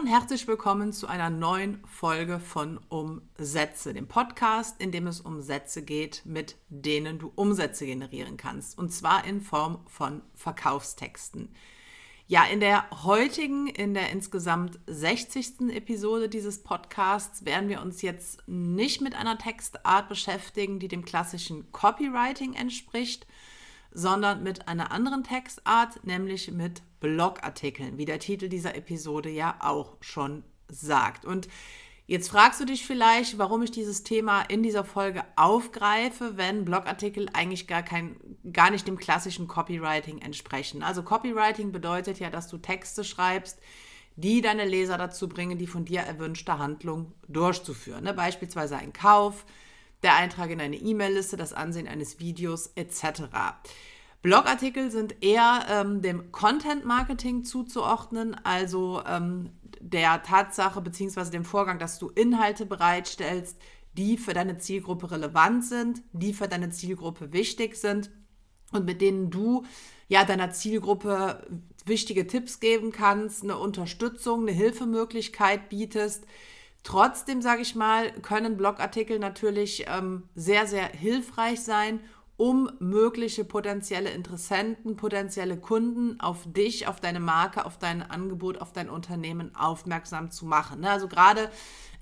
und herzlich willkommen zu einer neuen Folge von Umsätze, dem Podcast, in dem es um Sätze geht, mit denen du Umsätze generieren kannst. Und zwar in Form von Verkaufstexten. Ja, in der heutigen, in der insgesamt 60. Episode dieses Podcasts werden wir uns jetzt nicht mit einer Textart beschäftigen, die dem klassischen Copywriting entspricht, sondern mit einer anderen Textart, nämlich mit Blogartikeln, wie der Titel dieser Episode ja auch schon sagt. Und jetzt fragst du dich vielleicht, warum ich dieses Thema in dieser Folge aufgreife, wenn Blogartikel eigentlich gar kein gar nicht dem klassischen Copywriting entsprechen. Also Copywriting bedeutet ja, dass du Texte schreibst, die deine Leser dazu bringen, die von dir erwünschte Handlung durchzuführen. Ne? Beispielsweise ein Kauf, der Eintrag in eine E-Mail-Liste, das Ansehen eines Videos etc. Blogartikel sind eher ähm, dem Content-Marketing zuzuordnen, also ähm, der Tatsache bzw. dem Vorgang, dass du Inhalte bereitstellst, die für deine Zielgruppe relevant sind, die für deine Zielgruppe wichtig sind und mit denen du ja deiner Zielgruppe wichtige Tipps geben kannst, eine Unterstützung, eine Hilfemöglichkeit bietest. Trotzdem, sage ich mal, können Blogartikel natürlich ähm, sehr, sehr hilfreich sein, um mögliche potenzielle Interessenten, potenzielle Kunden auf dich, auf deine Marke, auf dein Angebot, auf dein Unternehmen aufmerksam zu machen. Ne? Also gerade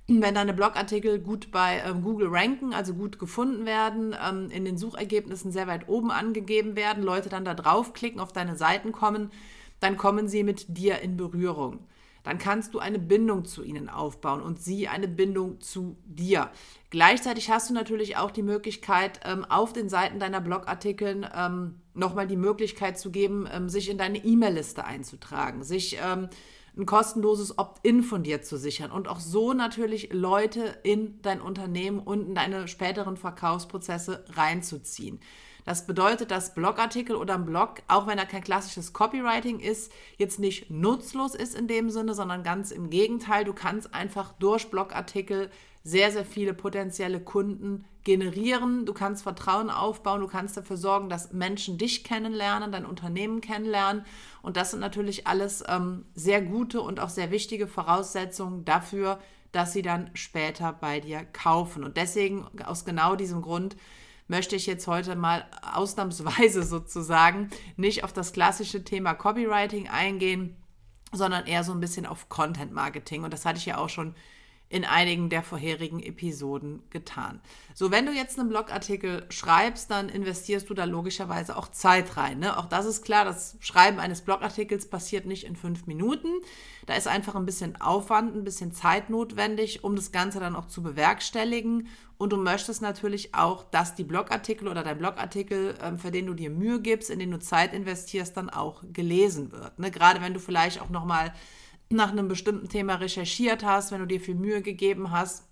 wenn deine Blogartikel gut bei ähm, Google ranken, also gut gefunden werden, ähm, in den Suchergebnissen sehr weit oben angegeben werden, Leute dann da draufklicken, auf deine Seiten kommen, dann kommen sie mit dir in Berührung dann kannst du eine Bindung zu ihnen aufbauen und sie eine Bindung zu dir. Gleichzeitig hast du natürlich auch die Möglichkeit, ähm, auf den Seiten deiner Blogartikeln ähm, nochmal die Möglichkeit zu geben, ähm, sich in deine E-Mail-Liste einzutragen, sich ein kostenloses Opt-in von dir zu sichern und auch so natürlich Leute in dein Unternehmen und in deine späteren Verkaufsprozesse reinzuziehen. Das bedeutet, dass Blogartikel oder ein Blog, auch wenn er kein klassisches Copywriting ist, jetzt nicht nutzlos ist in dem Sinne, sondern ganz im Gegenteil. Du kannst einfach durch Blogartikel sehr, sehr viele potenzielle Kunden generieren. Du kannst Vertrauen aufbauen. Du kannst dafür sorgen, dass Menschen dich kennenlernen, dein Unternehmen kennenlernen. Und das sind natürlich alles ähm, sehr gute und auch sehr wichtige Voraussetzungen dafür, dass sie dann später bei dir kaufen. Und deswegen, aus genau diesem Grund, möchte ich jetzt heute mal ausnahmsweise sozusagen nicht auf das klassische Thema Copywriting eingehen, sondern eher so ein bisschen auf Content Marketing. Und das hatte ich ja auch schon in einigen der vorherigen Episoden getan. So, wenn du jetzt einen Blogartikel schreibst, dann investierst du da logischerweise auch Zeit rein. Ne? Auch das ist klar, das Schreiben eines Blogartikels passiert nicht in fünf Minuten. Da ist einfach ein bisschen Aufwand, ein bisschen Zeit notwendig, um das Ganze dann auch zu bewerkstelligen. Und du möchtest natürlich auch, dass die Blogartikel oder dein Blogartikel, ähm, für den du dir Mühe gibst, in den du Zeit investierst, dann auch gelesen wird. Ne? Gerade wenn du vielleicht auch nochmal mal nach einem bestimmten Thema recherchiert hast, wenn du dir viel Mühe gegeben hast,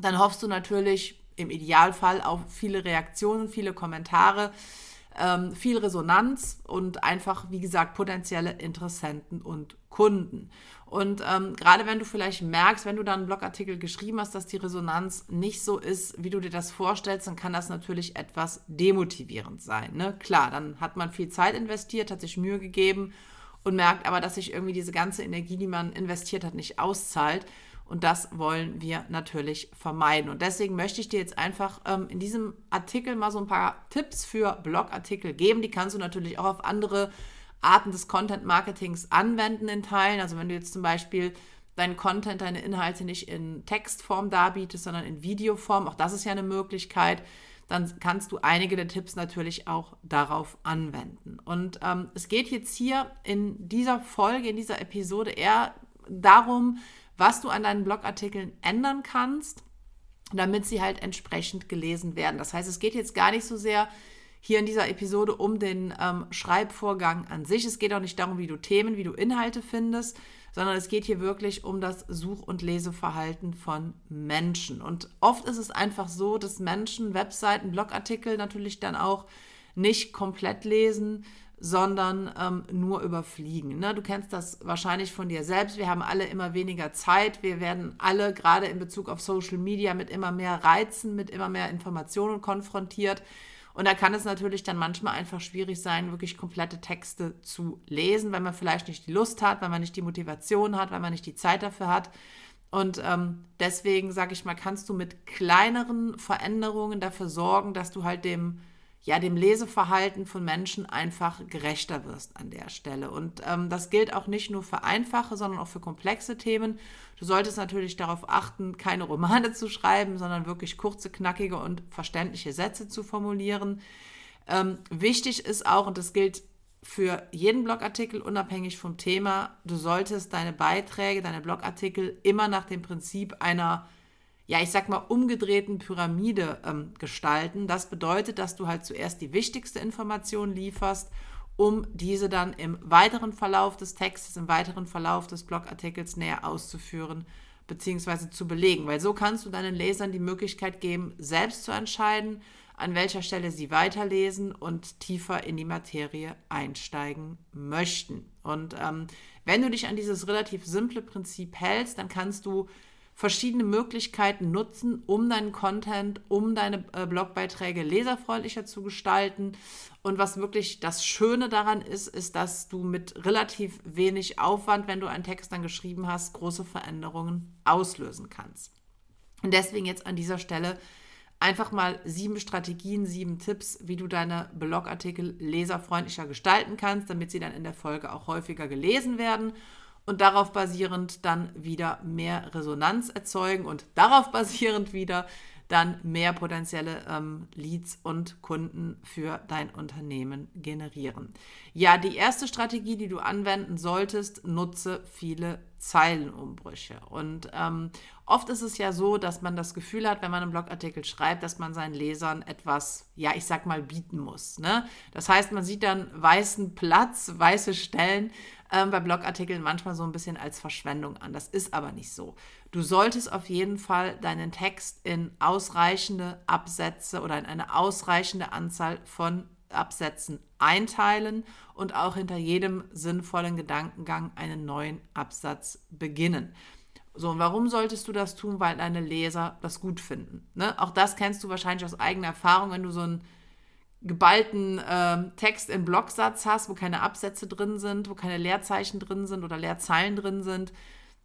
dann hoffst du natürlich im Idealfall auf viele Reaktionen, viele Kommentare, ähm, viel Resonanz und einfach, wie gesagt, potenzielle Interessenten und Kunden. Und ähm, gerade wenn du vielleicht merkst, wenn du dann einen Blogartikel geschrieben hast, dass die Resonanz nicht so ist, wie du dir das vorstellst, dann kann das natürlich etwas demotivierend sein. Ne? Klar, dann hat man viel Zeit investiert, hat sich Mühe gegeben und merkt aber, dass sich irgendwie diese ganze Energie, die man investiert hat, nicht auszahlt. Und das wollen wir natürlich vermeiden. Und deswegen möchte ich dir jetzt einfach ähm, in diesem Artikel mal so ein paar Tipps für Blogartikel geben. Die kannst du natürlich auch auf andere Arten des Content-Marketings anwenden in Teilen. Also wenn du jetzt zum Beispiel deinen Content, deine Inhalte nicht in Textform darbietest, sondern in Videoform, auch das ist ja eine Möglichkeit dann kannst du einige der Tipps natürlich auch darauf anwenden. Und ähm, es geht jetzt hier in dieser Folge, in dieser Episode eher darum, was du an deinen Blogartikeln ändern kannst, damit sie halt entsprechend gelesen werden. Das heißt, es geht jetzt gar nicht so sehr hier in dieser Episode um den ähm, Schreibvorgang an sich. Es geht auch nicht darum, wie du Themen, wie du Inhalte findest, sondern es geht hier wirklich um das Such- und Leseverhalten von Menschen. Und oft ist es einfach so, dass Menschen Webseiten, Blogartikel natürlich dann auch nicht komplett lesen, sondern ähm, nur überfliegen. Ne? Du kennst das wahrscheinlich von dir selbst. Wir haben alle immer weniger Zeit. Wir werden alle gerade in Bezug auf Social Media mit immer mehr Reizen, mit immer mehr Informationen konfrontiert. Und da kann es natürlich dann manchmal einfach schwierig sein, wirklich komplette Texte zu lesen, weil man vielleicht nicht die Lust hat, weil man nicht die Motivation hat, weil man nicht die Zeit dafür hat. Und ähm, deswegen, sage ich mal, kannst du mit kleineren Veränderungen dafür sorgen, dass du halt dem, ja, dem Leseverhalten von Menschen einfach gerechter wirst an der Stelle. Und ähm, das gilt auch nicht nur für einfache, sondern auch für komplexe Themen. Du solltest natürlich darauf achten, keine Romane zu schreiben, sondern wirklich kurze, knackige und verständliche Sätze zu formulieren. Ähm, wichtig ist auch, und das gilt für jeden Blogartikel unabhängig vom Thema, du solltest deine Beiträge, deine Blogartikel immer nach dem Prinzip einer, ja, ich sag mal, umgedrehten Pyramide ähm, gestalten. Das bedeutet, dass du halt zuerst die wichtigste Information lieferst, um diese dann im weiteren Verlauf des Textes, im weiteren Verlauf des Blogartikels näher auszuführen bzw. zu belegen. Weil so kannst du deinen Lesern die Möglichkeit geben, selbst zu entscheiden, an welcher Stelle Sie weiterlesen und tiefer in die Materie einsteigen möchten. Und ähm, wenn du dich an dieses relativ simple Prinzip hältst, dann kannst du verschiedene Möglichkeiten nutzen, um deinen Content, um deine äh, Blogbeiträge leserfreundlicher zu gestalten. Und was wirklich das Schöne daran ist, ist, dass du mit relativ wenig Aufwand, wenn du einen Text dann geschrieben hast, große Veränderungen auslösen kannst. Und deswegen jetzt an dieser Stelle einfach mal sieben Strategien, sieben Tipps, wie du deine Blogartikel leserfreundlicher gestalten kannst, damit sie dann in der Folge auch häufiger gelesen werden und darauf basierend dann wieder mehr Resonanz erzeugen und darauf basierend wieder dann mehr potenzielle ähm, Leads und Kunden für dein Unternehmen generieren. Ja, die erste Strategie, die du anwenden solltest, nutze viele Zeilenumbrüche. Und ähm, oft ist es ja so, dass man das Gefühl hat, wenn man einen Blogartikel schreibt, dass man seinen Lesern etwas, ja, ich sag mal, bieten muss. Ne? Das heißt, man sieht dann weißen Platz, weiße Stellen ähm, bei Blogartikeln manchmal so ein bisschen als Verschwendung an. Das ist aber nicht so. Du solltest auf jeden Fall deinen Text in ausreichende Absätze oder in eine ausreichende Anzahl von Absätzen einteilen und auch hinter jedem sinnvollen Gedankengang einen neuen Absatz beginnen. So, und warum solltest du das tun? Weil deine Leser das gut finden. Ne? Auch das kennst du wahrscheinlich aus eigener Erfahrung, wenn du so einen geballten äh, Text im Blocksatz hast, wo keine Absätze drin sind, wo keine Leerzeichen drin sind oder Leerzeilen drin sind,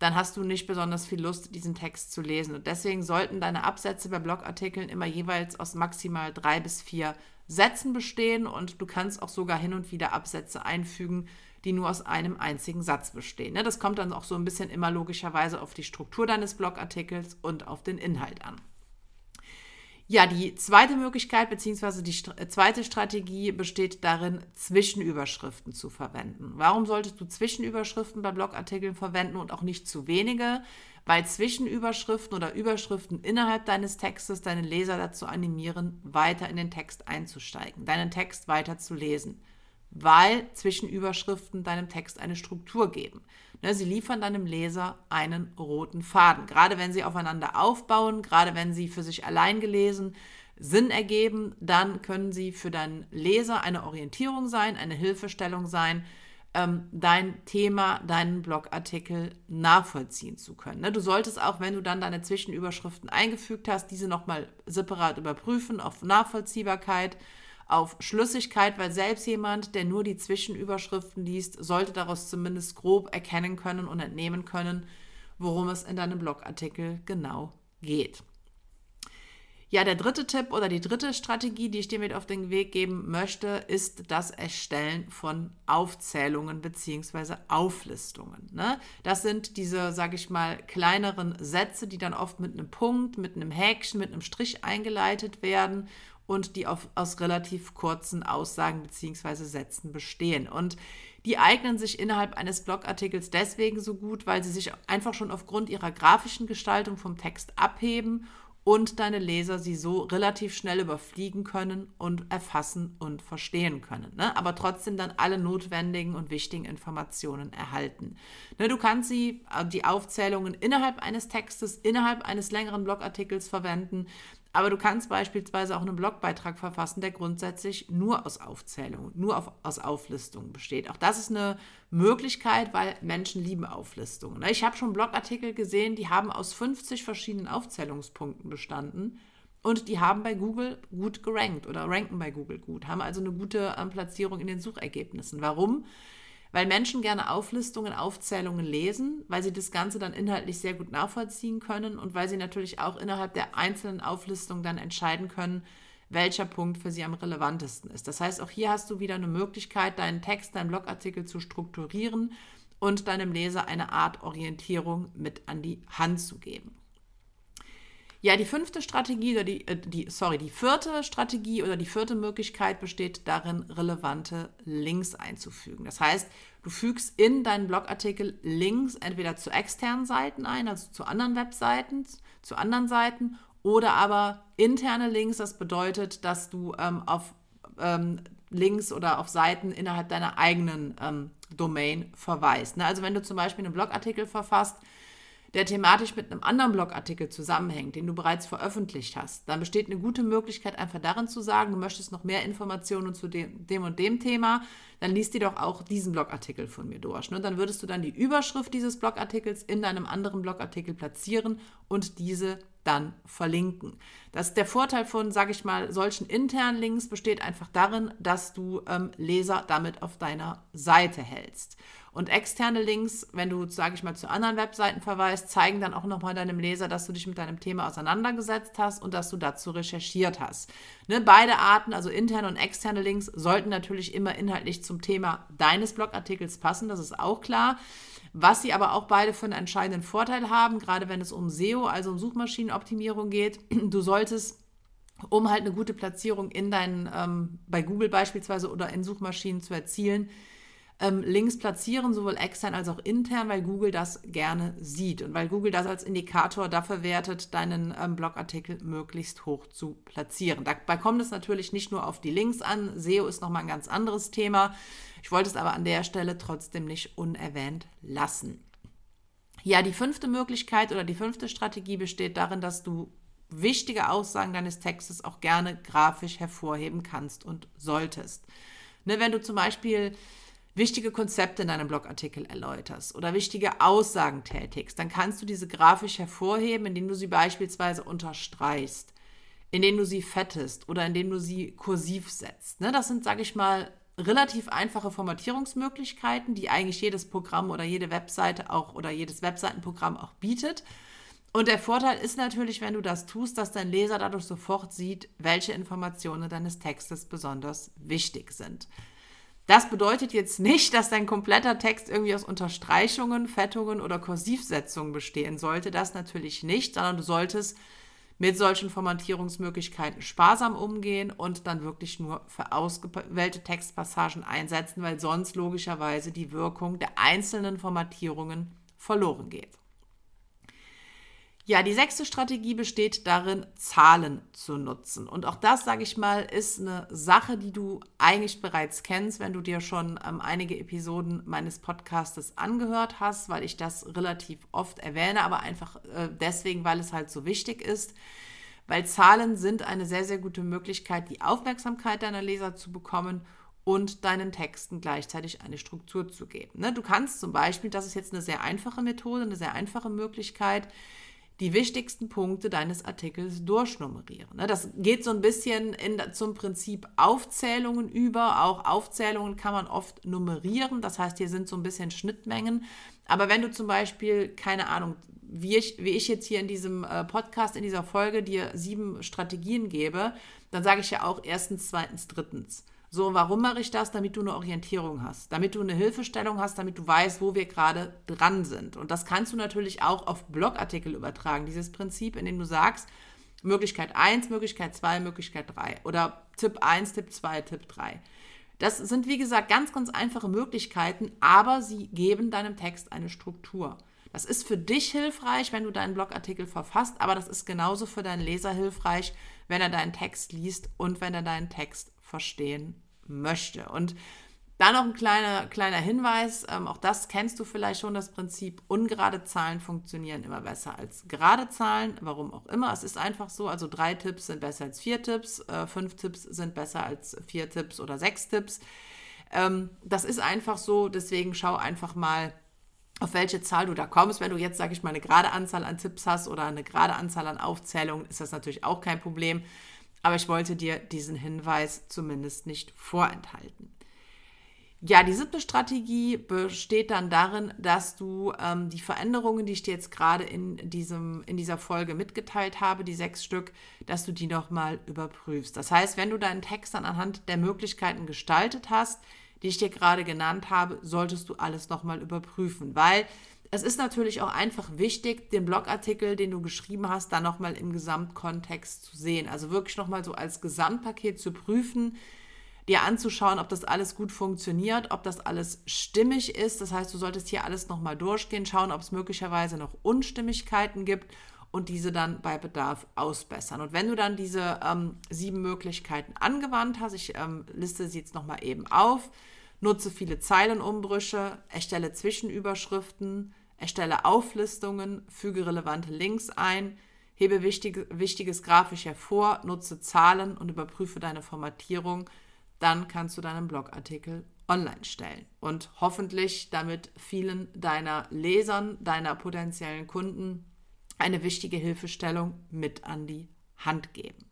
dann hast du nicht besonders viel Lust, diesen Text zu lesen. Und deswegen sollten deine Absätze bei Blogartikeln immer jeweils aus maximal drei bis vier Sätzen bestehen und du kannst auch sogar hin und wieder Absätze einfügen, die nur aus einem einzigen Satz bestehen. Ne? Das kommt dann auch so ein bisschen immer logischerweise auf die Struktur deines Blogartikels und auf den Inhalt an. Ja, die zweite Möglichkeit bzw. die st äh, zweite Strategie besteht darin, Zwischenüberschriften zu verwenden. Warum solltest du Zwischenüberschriften bei Blogartikeln verwenden und auch nicht zu wenige? Weil Zwischenüberschriften oder Überschriften innerhalb deines Textes deine Leser dazu animieren, weiter in den Text einzusteigen, deinen Text weiter zu lesen weil Zwischenüberschriften deinem Text eine Struktur geben. Ne, sie liefern deinem Leser einen roten Faden. Gerade wenn sie aufeinander aufbauen, gerade wenn sie für sich allein gelesen Sinn ergeben, dann können sie für deinen Leser eine Orientierung sein, eine Hilfestellung sein, ähm, dein Thema, deinen Blogartikel nachvollziehen zu können. Ne, du solltest auch, wenn du dann deine Zwischenüberschriften eingefügt hast, diese nochmal separat überprüfen auf Nachvollziehbarkeit auf Schlüssigkeit, weil selbst jemand, der nur die Zwischenüberschriften liest, sollte daraus zumindest grob erkennen können und entnehmen können, worum es in deinem Blogartikel genau geht. Ja, der dritte Tipp oder die dritte Strategie, die ich dir mit auf den Weg geben möchte, ist das Erstellen von Aufzählungen bzw. Auflistungen. Ne? Das sind diese, sage ich mal, kleineren Sätze, die dann oft mit einem Punkt, mit einem Häkchen, mit einem Strich eingeleitet werden und die auf, aus relativ kurzen Aussagen bzw. Sätzen bestehen. Und die eignen sich innerhalb eines Blogartikels deswegen so gut, weil sie sich einfach schon aufgrund ihrer grafischen Gestaltung vom Text abheben und deine Leser sie so relativ schnell überfliegen können und erfassen und verstehen können. Ne? Aber trotzdem dann alle notwendigen und wichtigen Informationen erhalten. Ne, du kannst sie, äh, die Aufzählungen innerhalb eines Textes, innerhalb eines längeren Blogartikels verwenden. Aber du kannst beispielsweise auch einen Blogbeitrag verfassen, der grundsätzlich nur aus Aufzählungen, nur auf, aus Auflistungen besteht. Auch das ist eine Möglichkeit, weil Menschen lieben Auflistungen. Ne? Ich habe schon Blogartikel gesehen, die haben aus 50 verschiedenen Aufzählungspunkten bestanden und die haben bei Google gut gerankt oder ranken bei Google gut, haben also eine gute ähm, Platzierung in den Suchergebnissen. Warum? Weil Menschen gerne Auflistungen, Aufzählungen lesen, weil sie das Ganze dann inhaltlich sehr gut nachvollziehen können und weil sie natürlich auch innerhalb der einzelnen Auflistungen dann entscheiden können, welcher Punkt für sie am relevantesten ist. Das heißt, auch hier hast du wieder eine Möglichkeit, deinen Text, deinen Blogartikel zu strukturieren und deinem Leser eine Art Orientierung mit an die Hand zu geben. Ja, die fünfte Strategie oder die, äh, die, sorry, die vierte Strategie oder die vierte Möglichkeit besteht darin, relevante Links einzufügen. Das heißt, du fügst in deinen Blogartikel Links entweder zu externen Seiten ein, also zu anderen Webseiten, zu anderen Seiten, oder aber interne Links. Das bedeutet, dass du ähm, auf ähm, Links oder auf Seiten innerhalb deiner eigenen ähm, Domain verweist. Ne? Also wenn du zum Beispiel einen Blogartikel verfasst, der thematisch mit einem anderen Blogartikel zusammenhängt, den du bereits veröffentlicht hast, dann besteht eine gute Möglichkeit, einfach darin zu sagen, du möchtest noch mehr Informationen zu dem, dem und dem Thema, dann liest dir doch auch diesen Blogartikel von mir durch. Ne? Dann würdest du dann die Überschrift dieses Blogartikels in deinem anderen Blogartikel platzieren und diese dann verlinken. Das der Vorteil von, sage ich mal, solchen internen Links besteht einfach darin, dass du ähm, Leser damit auf deiner Seite hältst. Und externe Links, wenn du, sage ich mal, zu anderen Webseiten verweist, zeigen dann auch nochmal deinem Leser, dass du dich mit deinem Thema auseinandergesetzt hast und dass du dazu recherchiert hast. Ne, beide Arten, also interne und externe Links, sollten natürlich immer inhaltlich zum Thema deines Blogartikels passen, das ist auch klar. Was sie aber auch beide für einen entscheidenden Vorteil haben, gerade wenn es um SEO, also um Suchmaschinenoptimierung geht, du solltest um halt eine gute Platzierung in deinen, ähm, bei Google beispielsweise oder in Suchmaschinen zu erzielen, ähm, Links platzieren, sowohl extern als auch intern, weil Google das gerne sieht und weil Google das als Indikator dafür wertet, deinen ähm, Blogartikel möglichst hoch zu platzieren. Dabei kommt es natürlich nicht nur auf die Links an. SEO ist nochmal ein ganz anderes Thema. Ich wollte es aber an der Stelle trotzdem nicht unerwähnt lassen. Ja, die fünfte Möglichkeit oder die fünfte Strategie besteht darin, dass du wichtige Aussagen deines Textes auch gerne grafisch hervorheben kannst und solltest. Ne, wenn du zum Beispiel wichtige Konzepte in deinem Blogartikel erläuterst oder wichtige Aussagen tätigst, dann kannst du diese grafisch hervorheben, indem du sie beispielsweise unterstreichst, indem du sie fettest oder indem du sie kursiv setzt. Ne, das sind, sage ich mal, relativ einfache Formatierungsmöglichkeiten, die eigentlich jedes Programm oder jede Webseite auch oder jedes Webseitenprogramm auch bietet. Und der Vorteil ist natürlich, wenn du das tust, dass dein Leser dadurch sofort sieht, welche Informationen deines Textes besonders wichtig sind. Das bedeutet jetzt nicht, dass dein kompletter Text irgendwie aus Unterstreichungen, Fettungen oder Kursivsetzungen bestehen sollte. Das natürlich nicht, sondern du solltest mit solchen Formatierungsmöglichkeiten sparsam umgehen und dann wirklich nur für ausgewählte Textpassagen einsetzen, weil sonst logischerweise die Wirkung der einzelnen Formatierungen verloren geht. Ja, die sechste Strategie besteht darin, Zahlen zu nutzen. Und auch das, sage ich mal, ist eine Sache, die du eigentlich bereits kennst, wenn du dir schon ähm, einige Episoden meines Podcastes angehört hast, weil ich das relativ oft erwähne, aber einfach äh, deswegen, weil es halt so wichtig ist. Weil Zahlen sind eine sehr, sehr gute Möglichkeit, die Aufmerksamkeit deiner Leser zu bekommen und deinen Texten gleichzeitig eine Struktur zu geben. Ne? Du kannst zum Beispiel, das ist jetzt eine sehr einfache Methode, eine sehr einfache Möglichkeit, die wichtigsten Punkte deines Artikels durchnummerieren. Ne, das geht so ein bisschen in, zum Prinzip Aufzählungen über. Auch Aufzählungen kann man oft nummerieren. Das heißt, hier sind so ein bisschen Schnittmengen. Aber wenn du zum Beispiel, keine Ahnung, wie ich, wie ich jetzt hier in diesem äh, Podcast, in dieser Folge dir sieben Strategien gebe, dann sage ich ja auch erstens, zweitens, drittens. So, warum mache ich das? Damit du eine Orientierung hast, damit du eine Hilfestellung hast, damit du weißt, wo wir gerade dran sind. Und das kannst du natürlich auch auf Blogartikel übertragen, dieses Prinzip, in dem du sagst, Möglichkeit 1, Möglichkeit 2, Möglichkeit 3 oder Tipp 1, Tipp 2, Tipp 3. Das sind, wie gesagt, ganz, ganz einfache Möglichkeiten, aber sie geben deinem Text eine Struktur. Das ist für dich hilfreich, wenn du deinen Blogartikel verfasst, aber das ist genauso für deinen Leser hilfreich, wenn er deinen Text liest und wenn er deinen Text verstehen möchte. Und dann noch ein kleiner, kleiner Hinweis, ähm, auch das kennst du vielleicht schon, das Prinzip, ungerade Zahlen funktionieren immer besser als gerade Zahlen, warum auch immer. Es ist einfach so, also drei Tipps sind besser als vier Tipps, äh, fünf Tipps sind besser als vier Tipps oder sechs Tipps. Ähm, das ist einfach so, deswegen schau einfach mal, auf welche Zahl du da kommst. Wenn du jetzt, sage ich mal, eine gerade Anzahl an Tipps hast oder eine gerade Anzahl an Aufzählungen, ist das natürlich auch kein Problem. Aber ich wollte dir diesen Hinweis zumindest nicht vorenthalten. Ja, die siebte Strategie besteht dann darin, dass du ähm, die Veränderungen, die ich dir jetzt gerade in, diesem, in dieser Folge mitgeteilt habe, die sechs Stück, dass du die nochmal überprüfst. Das heißt, wenn du deinen Text dann anhand der Möglichkeiten gestaltet hast, die ich dir gerade genannt habe, solltest du alles nochmal überprüfen, weil es ist natürlich auch einfach wichtig, den Blogartikel, den du geschrieben hast, dann nochmal im Gesamtkontext zu sehen. Also wirklich nochmal so als Gesamtpaket zu prüfen, dir anzuschauen, ob das alles gut funktioniert, ob das alles stimmig ist. Das heißt, du solltest hier alles nochmal durchgehen, schauen, ob es möglicherweise noch Unstimmigkeiten gibt und diese dann bei Bedarf ausbessern. Und wenn du dann diese ähm, sieben Möglichkeiten angewandt hast, ich ähm, liste sie jetzt nochmal eben auf, nutze viele Zeilenumbrüche, erstelle Zwischenüberschriften, erstelle Auflistungen, füge relevante Links ein, hebe wichtig, Wichtiges grafisch hervor, nutze Zahlen und überprüfe deine Formatierung dann kannst du deinen Blogartikel online stellen und hoffentlich damit vielen deiner Lesern, deiner potenziellen Kunden eine wichtige Hilfestellung mit an die Hand geben.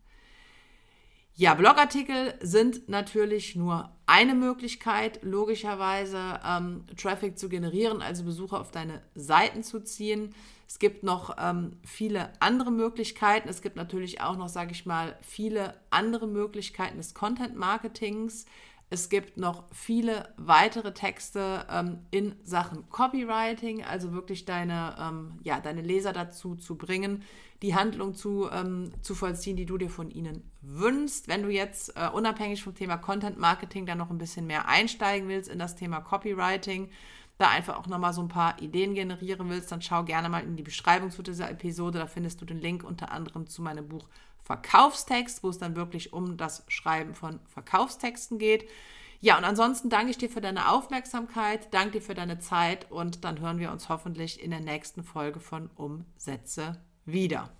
Ja, Blogartikel sind natürlich nur eine Möglichkeit, logischerweise ähm, Traffic zu generieren, also Besucher auf deine Seiten zu ziehen. Es gibt noch ähm, viele andere Möglichkeiten. Es gibt natürlich auch noch, sage ich mal, viele andere Möglichkeiten des Content-Marketings. Es gibt noch viele weitere Texte ähm, in Sachen Copywriting, also wirklich deine, ähm, ja, deine Leser dazu zu bringen, die Handlung zu, ähm, zu vollziehen, die du dir von ihnen wünschst. Wenn du jetzt äh, unabhängig vom Thema Content Marketing dann noch ein bisschen mehr einsteigen willst in das Thema Copywriting, da einfach auch nochmal so ein paar Ideen generieren willst, dann schau gerne mal in die Beschreibung zu dieser Episode. Da findest du den Link unter anderem zu meinem Buch Verkaufstext, wo es dann wirklich um das Schreiben von Verkaufstexten geht. Ja, und ansonsten danke ich dir für deine Aufmerksamkeit, danke dir für deine Zeit und dann hören wir uns hoffentlich in der nächsten Folge von Umsätze wieder.